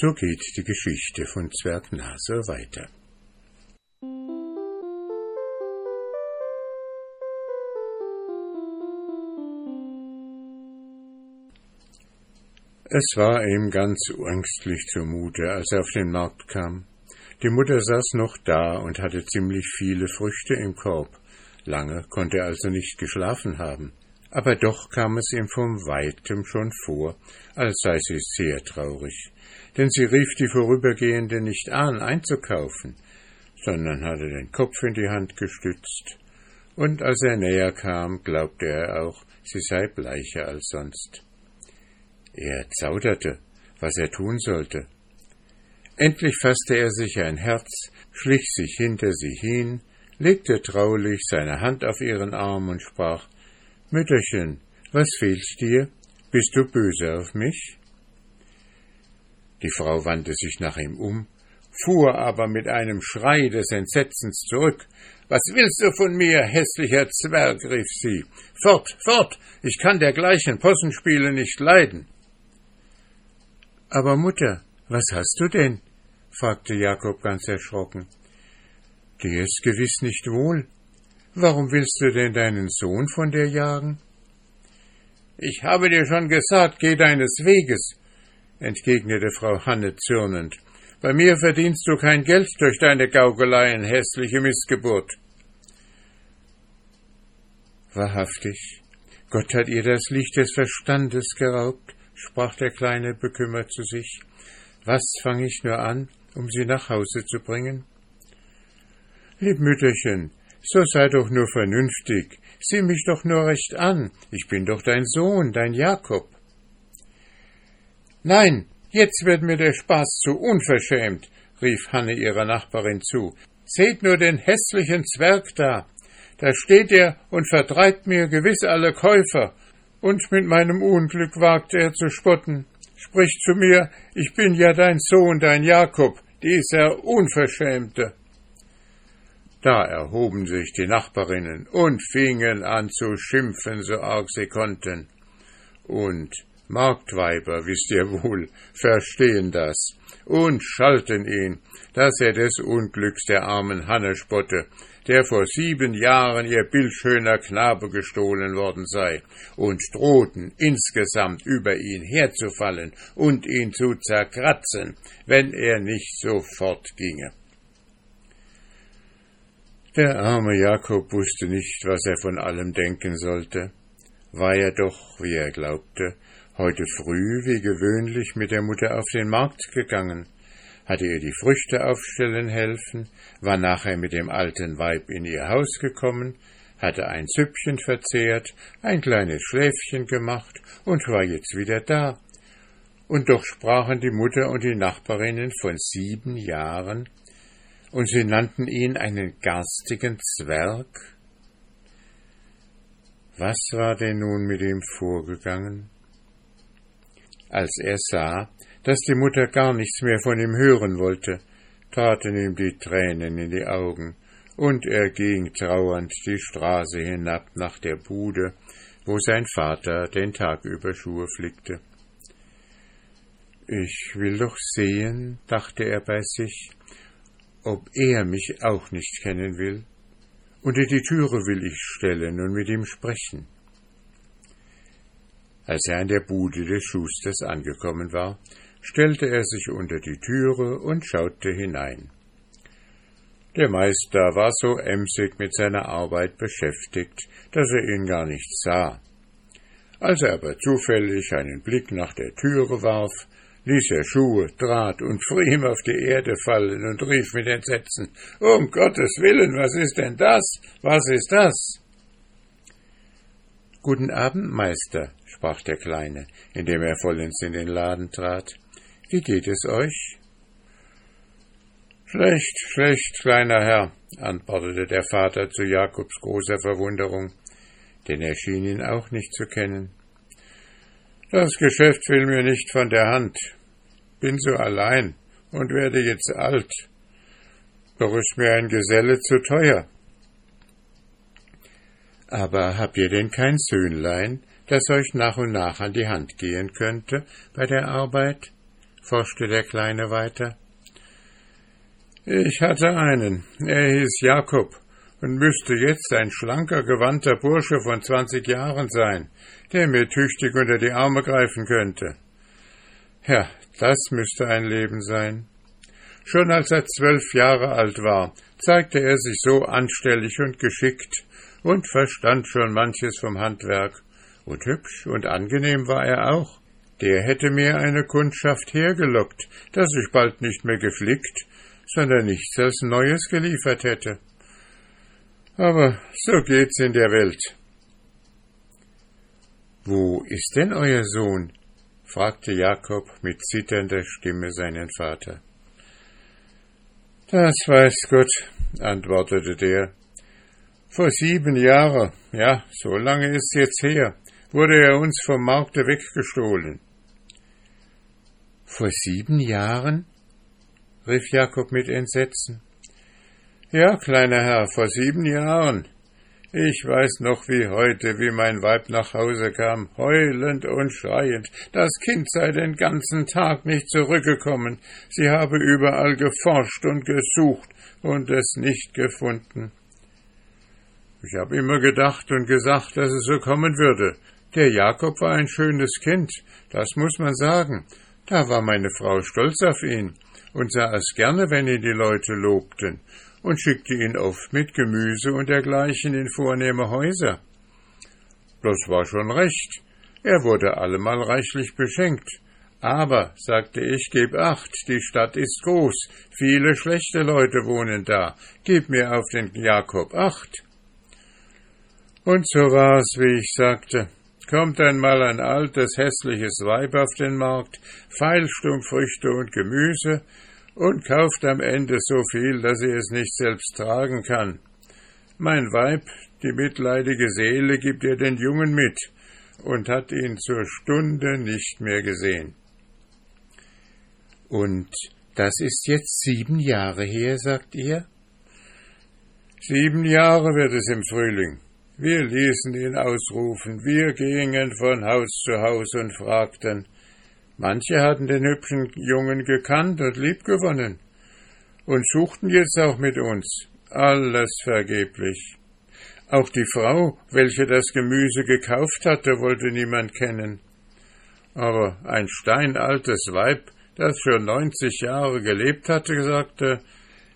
So geht die Geschichte von Zwerg Nase weiter. Es war ihm ganz ängstlich zumute, als er auf den Markt kam. Die Mutter saß noch da und hatte ziemlich viele Früchte im Korb. Lange konnte er also nicht geschlafen haben. Aber doch kam es ihm von weitem schon vor, als sei sie sehr traurig, denn sie rief die Vorübergehende nicht an, einzukaufen, sondern hatte den Kopf in die Hand gestützt, und als er näher kam, glaubte er auch, sie sei bleicher als sonst. Er zauderte, was er tun sollte. Endlich fasste er sich ein Herz, schlich sich hinter sie hin, legte traulich seine Hand auf ihren Arm und sprach Mütterchen, was fehlt dir? Bist du böse auf mich? Die Frau wandte sich nach ihm um, fuhr aber mit einem Schrei des Entsetzens zurück. Was willst du von mir, hässlicher Zwerg? rief sie. Fort, fort, ich kann dergleichen Possenspiele nicht leiden. Aber Mutter, was hast du denn? fragte Jakob ganz erschrocken. Dir ist gewiss nicht wohl. Warum willst du denn deinen Sohn von dir jagen? Ich habe dir schon gesagt, geh deines Weges, entgegnete Frau Hanne zürnend. Bei mir verdienst du kein Geld durch deine Gaukeleien, hässliche Missgeburt. Wahrhaftig, Gott hat ihr das Licht des Verstandes geraubt, sprach der Kleine bekümmert zu sich. Was fange ich nur an, um sie nach Hause zu bringen? Lieb Mütterchen, so sei doch nur vernünftig, sieh mich doch nur recht an, ich bin doch dein Sohn, dein Jakob. Nein, jetzt wird mir der Spaß zu unverschämt, rief Hanne ihrer Nachbarin zu. Seht nur den hässlichen Zwerg da. Da steht er und vertreibt mir gewiss alle Käufer, und mit meinem Unglück wagt er zu spotten. Spricht zu mir, ich bin ja dein Sohn, dein Jakob, dieser Unverschämte. Da erhoben sich die Nachbarinnen und fingen an zu schimpfen, so arg sie konnten. Und Marktweiber, wisst ihr wohl, verstehen das und schalten ihn, dass er des Unglücks der armen Hanne spotte, der vor sieben Jahren ihr bildschöner Knabe gestohlen worden sei, und drohten insgesamt über ihn herzufallen und ihn zu zerkratzen, wenn er nicht sofort ginge. Der arme Jakob wusste nicht, was er von allem denken sollte. War er doch, wie er glaubte, heute früh wie gewöhnlich mit der Mutter auf den Markt gegangen, hatte ihr die Früchte aufstellen helfen, war nachher mit dem alten Weib in ihr Haus gekommen, hatte ein Süppchen verzehrt, ein kleines Schläfchen gemacht und war jetzt wieder da. Und doch sprachen die Mutter und die Nachbarinnen von sieben Jahren, und sie nannten ihn einen garstigen Zwerg. Was war denn nun mit ihm vorgegangen? Als er sah, dass die Mutter gar nichts mehr von ihm hören wollte, traten ihm die Tränen in die Augen, und er ging trauernd die Straße hinab nach der Bude, wo sein Vater den Tag über Schuhe flickte. Ich will doch sehen, dachte er bei sich, ob er mich auch nicht kennen will. Unter die Türe will ich stellen und mit ihm sprechen. Als er an der Bude des Schusters angekommen war, stellte er sich unter die Türe und schaute hinein. Der Meister war so emsig mit seiner Arbeit beschäftigt, dass er ihn gar nicht sah. Als er aber zufällig einen Blick nach der Türe warf, ließ er Schuhe, Draht und Pfriem auf die Erde fallen und rief mit Entsetzen Um Gottes willen, was ist denn das? Was ist das? Guten Abend, Meister, sprach der Kleine, indem er vollends in den Laden trat. Wie geht es euch? Schlecht, schlecht, kleiner Herr, antwortete der Vater zu Jakobs großer Verwunderung, denn er schien ihn auch nicht zu kennen. Das Geschäft will mir nicht von der Hand, bin so allein und werde jetzt alt. Doch ist mir ein Geselle zu teuer. Aber habt ihr denn kein Söhnlein, das euch nach und nach an die Hand gehen könnte bei der Arbeit? forschte der Kleine weiter. Ich hatte einen, er hieß Jakob und müsste jetzt ein schlanker, gewandter Bursche von zwanzig Jahren sein, der mir tüchtig unter die Arme greifen könnte. Ja, das müsste ein Leben sein. Schon als er zwölf Jahre alt war, zeigte er sich so anstellig und geschickt und verstand schon manches vom Handwerk, und hübsch und angenehm war er auch. Der hätte mir eine Kundschaft hergelockt, dass ich bald nicht mehr geflickt, sondern nichts als Neues geliefert hätte. Aber so geht's in der Welt. Wo ist denn euer Sohn? Fragte Jakob mit zitternder Stimme seinen Vater. Das weiß Gott, antwortete der. Vor sieben Jahren, ja, so lange ist's jetzt her, wurde er uns vom Markte weggestohlen. Vor sieben Jahren? rief Jakob mit Entsetzen. Ja, kleiner Herr, vor sieben Jahren. Ich weiß noch wie heute, wie mein Weib nach Hause kam, heulend und schreiend. Das Kind sei den ganzen Tag nicht zurückgekommen. Sie habe überall geforscht und gesucht und es nicht gefunden. Ich habe immer gedacht und gesagt, dass es so kommen würde. Der Jakob war ein schönes Kind, das muss man sagen. Da war meine Frau stolz auf ihn und sah es gerne, wenn ihn die Leute lobten und schickte ihn oft mit Gemüse und dergleichen in vornehme Häuser. Das war schon recht. Er wurde allemal reichlich beschenkt. Aber, sagte ich, gib acht, die Stadt ist groß, viele schlechte Leute wohnen da, gib mir auf den Jakob acht. Und so war's, wie ich sagte. Kommt einmal ein altes, hässliches Weib auf den Markt, feilscht um Früchte und Gemüse, und kauft am Ende so viel, dass sie es nicht selbst tragen kann. Mein Weib, die mitleidige Seele, gibt ihr den Jungen mit und hat ihn zur Stunde nicht mehr gesehen. Und das ist jetzt sieben Jahre her, sagt ihr? Sieben Jahre wird es im Frühling. Wir ließen ihn ausrufen, wir gingen von Haus zu Haus und fragten, Manche hatten den hübschen Jungen gekannt und liebgewonnen und suchten jetzt auch mit uns. Alles vergeblich. Auch die Frau, welche das Gemüse gekauft hatte, wollte niemand kennen. Aber ein steinaltes Weib, das schon neunzig Jahre gelebt hatte, sagte,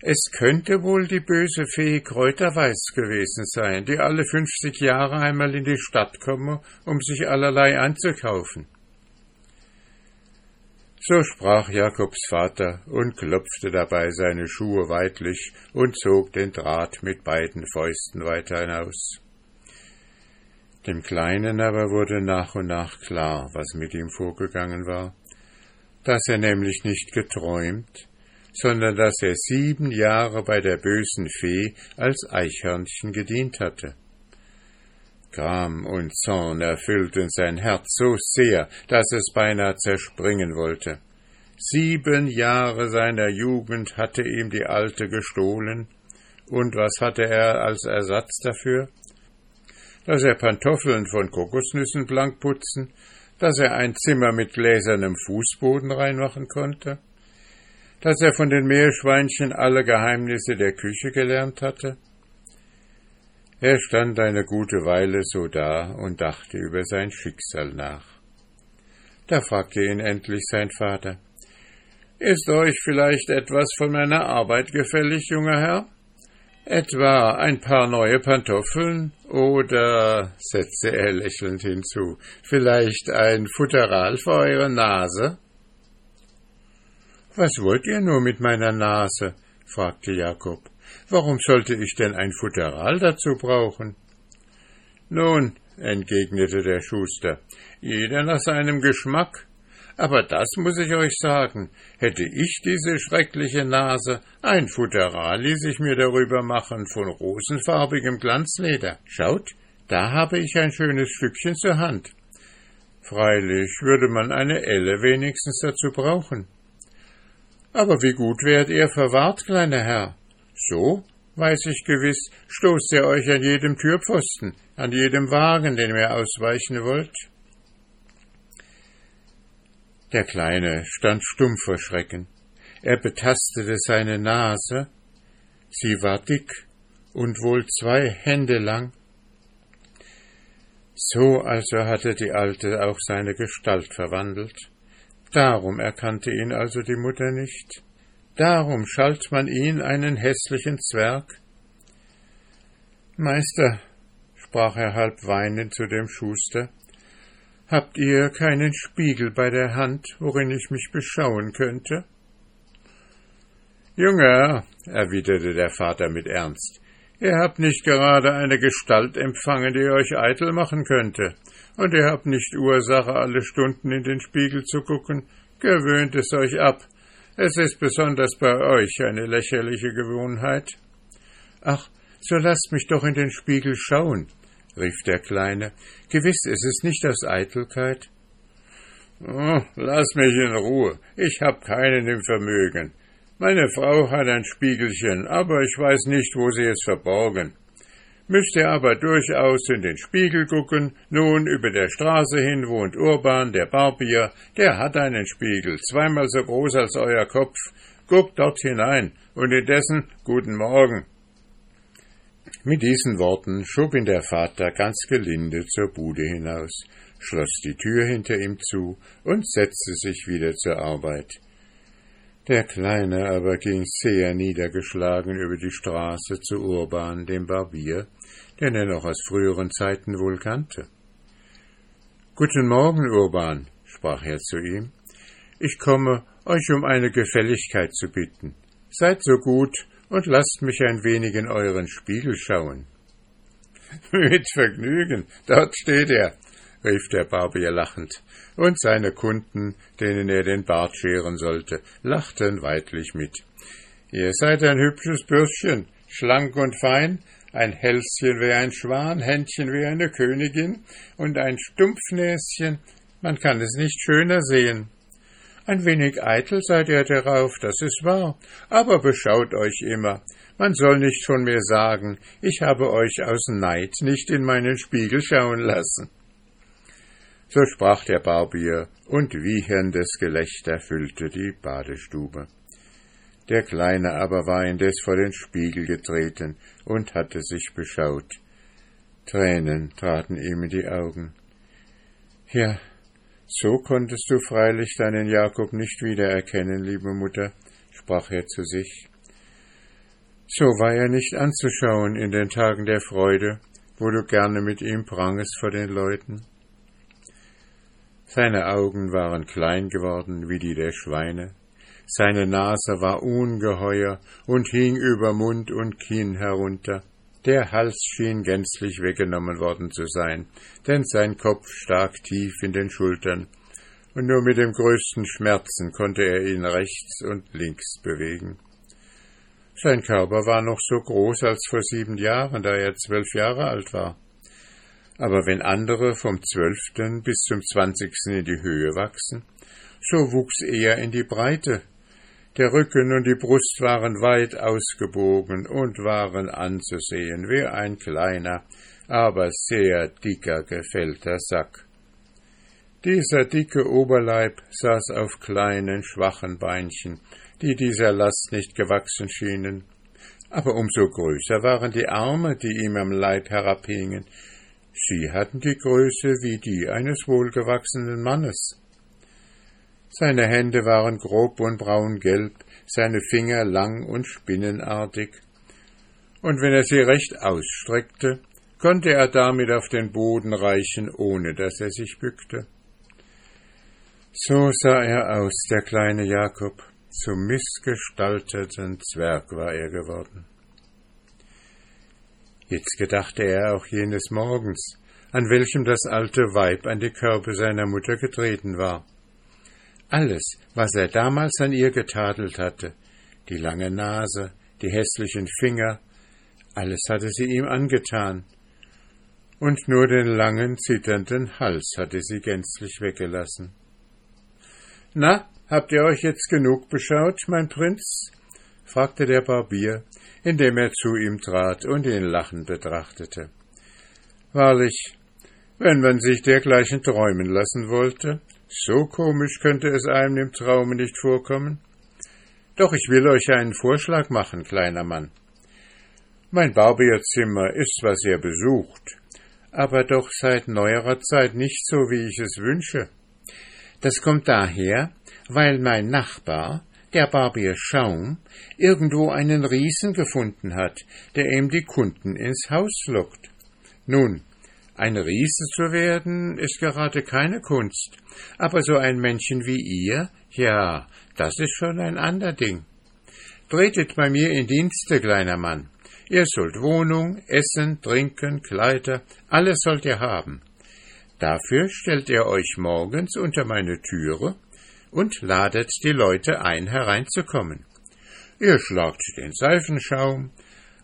es könnte wohl die böse Fee Kräuterweiß gewesen sein, die alle fünfzig Jahre einmal in die Stadt komme, um sich allerlei anzukaufen. So sprach Jakobs Vater und klopfte dabei seine Schuhe weitlich und zog den Draht mit beiden Fäusten weiter hinaus. Dem Kleinen aber wurde nach und nach klar, was mit ihm vorgegangen war, dass er nämlich nicht geträumt, sondern dass er sieben Jahre bei der bösen Fee als Eichhörnchen gedient hatte. Gram und Zorn erfüllten sein Herz so sehr, dass es beinahe zerspringen wollte. Sieben Jahre seiner Jugend hatte ihm die Alte gestohlen, und was hatte er als Ersatz dafür? Dass er Pantoffeln von Kokosnüssen blank putzen, dass er ein Zimmer mit gläsernem Fußboden reinmachen konnte, dass er von den Meerschweinchen alle Geheimnisse der Küche gelernt hatte, er stand eine gute Weile so da und dachte über sein Schicksal nach. Da fragte ihn endlich sein Vater Ist euch vielleicht etwas von meiner Arbeit gefällig, junger Herr? Etwa ein paar neue Pantoffeln oder, setzte er lächelnd hinzu, vielleicht ein Futteral für eure Nase? Was wollt ihr nur mit meiner Nase? fragte Jakob. Warum sollte ich denn ein Futteral dazu brauchen? Nun, entgegnete der Schuster, jeder nach seinem Geschmack. Aber das muss ich euch sagen, hätte ich diese schreckliche Nase, ein Futteral ließ ich mir darüber machen von rosenfarbigem Glanzleder. Schaut, da habe ich ein schönes Stückchen zur Hand. Freilich würde man eine Elle wenigstens dazu brauchen. Aber wie gut wärt ihr verwahrt, kleiner Herr. So, weiß ich gewiss, stoßt ihr euch an jedem Türpfosten, an jedem Wagen, den ihr ausweichen wollt. Der Kleine stand stumm vor Schrecken. Er betastete seine Nase. Sie war dick und wohl zwei Hände lang. So also hatte die Alte auch seine Gestalt verwandelt. Darum erkannte ihn also die Mutter nicht. Darum schalt man ihn einen hässlichen Zwerg. Meister, sprach er halb weinend zu dem Schuster, habt ihr keinen Spiegel bei der Hand, worin ich mich beschauen könnte? Junge, erwiderte der Vater mit Ernst, ihr habt nicht gerade eine Gestalt empfangen, die euch eitel machen könnte, und ihr habt nicht Ursache, alle Stunden in den Spiegel zu gucken, gewöhnt es euch ab, es ist besonders bei euch eine lächerliche Gewohnheit. Ach, so lasst mich doch in den Spiegel schauen, rief der Kleine. Gewiss, es ist nicht aus Eitelkeit. Oh, lass mich in Ruhe, ich hab keinen im Vermögen. Meine Frau hat ein Spiegelchen, aber ich weiß nicht, wo sie es verborgen müsst ihr aber durchaus in den Spiegel gucken. Nun, über der Straße hin wohnt Urban, der Barbier, der hat einen Spiegel, zweimal so groß als euer Kopf. Guckt dort hinein und indessen guten Morgen. Mit diesen Worten schob ihn der Vater ganz gelinde zur Bude hinaus, schloss die Tür hinter ihm zu und setzte sich wieder zur Arbeit. Der Kleine aber ging sehr niedergeschlagen über die Straße zu Urban, dem Barbier, den er noch aus früheren Zeiten wohl kannte. Guten Morgen, Urban, sprach er zu ihm. Ich komme, euch um eine Gefälligkeit zu bitten. Seid so gut und lasst mich ein wenig in euren Spiegel schauen. Mit Vergnügen, dort steht er, rief der Barbier lachend, und seine Kunden, denen er den Bart scheren sollte, lachten weidlich mit. Ihr seid ein hübsches Bürschchen, schlank und fein, ein Hälschen wie ein Schwan, Händchen wie eine Königin und ein Stumpfnäschen, man kann es nicht schöner sehen. Ein wenig eitel seid ihr darauf, das ist wahr, aber beschaut euch immer. Man soll nicht von mir sagen, ich habe euch aus Neid nicht in meinen Spiegel schauen lassen. So sprach der Barbier, und wieherndes Gelächter füllte die Badestube. Der Kleine aber war indes vor den Spiegel getreten und hatte sich beschaut. Tränen traten ihm in die Augen. Ja, so konntest du freilich deinen Jakob nicht wiedererkennen, liebe Mutter, sprach er zu sich. So war er nicht anzuschauen in den Tagen der Freude, wo du gerne mit ihm prangest vor den Leuten. Seine Augen waren klein geworden wie die der Schweine, seine Nase war ungeheuer und hing über Mund und Kinn herunter, der Hals schien gänzlich weggenommen worden zu sein, denn sein Kopf stak tief in den Schultern, und nur mit dem größten Schmerzen konnte er ihn rechts und links bewegen. Sein Körper war noch so groß als vor sieben Jahren, da er zwölf Jahre alt war. Aber wenn andere vom zwölften bis zum zwanzigsten in die Höhe wachsen, so wuchs er in die Breite. Der Rücken und die Brust waren weit ausgebogen und waren anzusehen wie ein kleiner, aber sehr dicker gefällter Sack. Dieser dicke Oberleib saß auf kleinen, schwachen Beinchen, die dieser Last nicht gewachsen schienen. Aber umso größer waren die Arme, die ihm am Leib herabhingen, Sie hatten die Größe wie die eines wohlgewachsenen Mannes. Seine Hände waren grob und braungelb, seine Finger lang und spinnenartig, und wenn er sie recht ausstreckte, konnte er damit auf den Boden reichen, ohne dass er sich bückte. So sah er aus, der kleine Jakob, zum missgestalteten Zwerg war er geworden. Jetzt gedachte er auch jenes Morgens, an welchem das alte Weib an die Körbe seiner Mutter getreten war. Alles, was er damals an ihr getadelt hatte, die lange Nase, die hässlichen Finger, alles hatte sie ihm angetan, und nur den langen, zitternden Hals hatte sie gänzlich weggelassen. Na, habt ihr euch jetzt genug beschaut, mein Prinz? fragte der Barbier, indem er zu ihm trat und ihn lachend betrachtete. Wahrlich, wenn man sich dergleichen träumen lassen wollte, So komisch könnte es einem im Traume nicht vorkommen. Doch ich will euch einen Vorschlag machen, kleiner Mann. Mein Barbierzimmer ist zwar sehr besucht, aber doch seit neuerer Zeit nicht so, wie ich es wünsche. Das kommt daher, weil mein Nachbar, der Barbier Schaum, irgendwo einen Riesen gefunden hat, der ihm die Kunden ins Haus lockt. Nun, ein Riese zu werden, ist gerade keine Kunst, aber so ein Männchen wie ihr, ja, das ist schon ein ander Ding. Tretet bei mir in Dienste, kleiner Mann. Ihr sollt Wohnung, Essen, Trinken, Kleider, alles sollt ihr haben. Dafür stellt ihr euch morgens unter meine Türe und ladet die Leute ein, hereinzukommen. Ihr schlagt den Seifenschaum,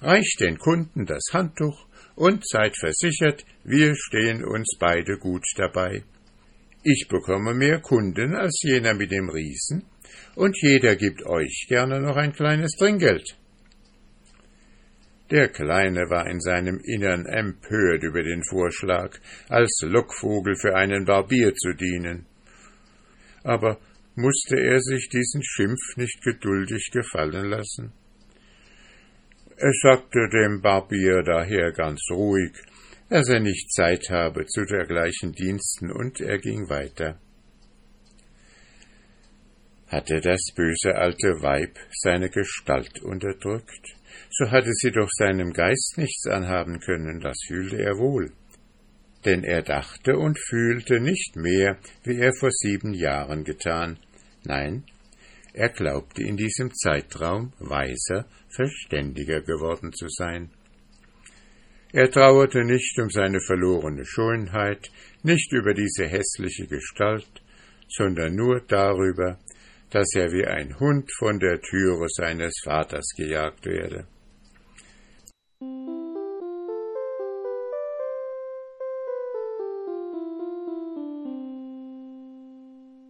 reicht den Kunden das Handtuch und seid versichert, wir stehen uns beide gut dabei. Ich bekomme mehr Kunden als jener mit dem Riesen, und jeder gibt euch gerne noch ein kleines Trinkgeld. Der Kleine war in seinem Innern empört über den Vorschlag, als Lockvogel für einen Barbier zu dienen. Aber musste er sich diesen Schimpf nicht geduldig gefallen lassen? Er sagte dem Barbier daher ganz ruhig, dass er nicht Zeit habe zu dergleichen Diensten, und er ging weiter. Hatte das böse alte Weib seine Gestalt unterdrückt, so hatte sie doch seinem Geist nichts anhaben können, das fühlte er wohl. Denn er dachte und fühlte nicht mehr, wie er vor sieben Jahren getan, nein, er glaubte in diesem Zeitraum weiser, verständiger geworden zu sein. Er trauerte nicht um seine verlorene Schönheit, nicht über diese hässliche Gestalt, sondern nur darüber, dass er wie ein Hund von der Türe seines Vaters gejagt werde.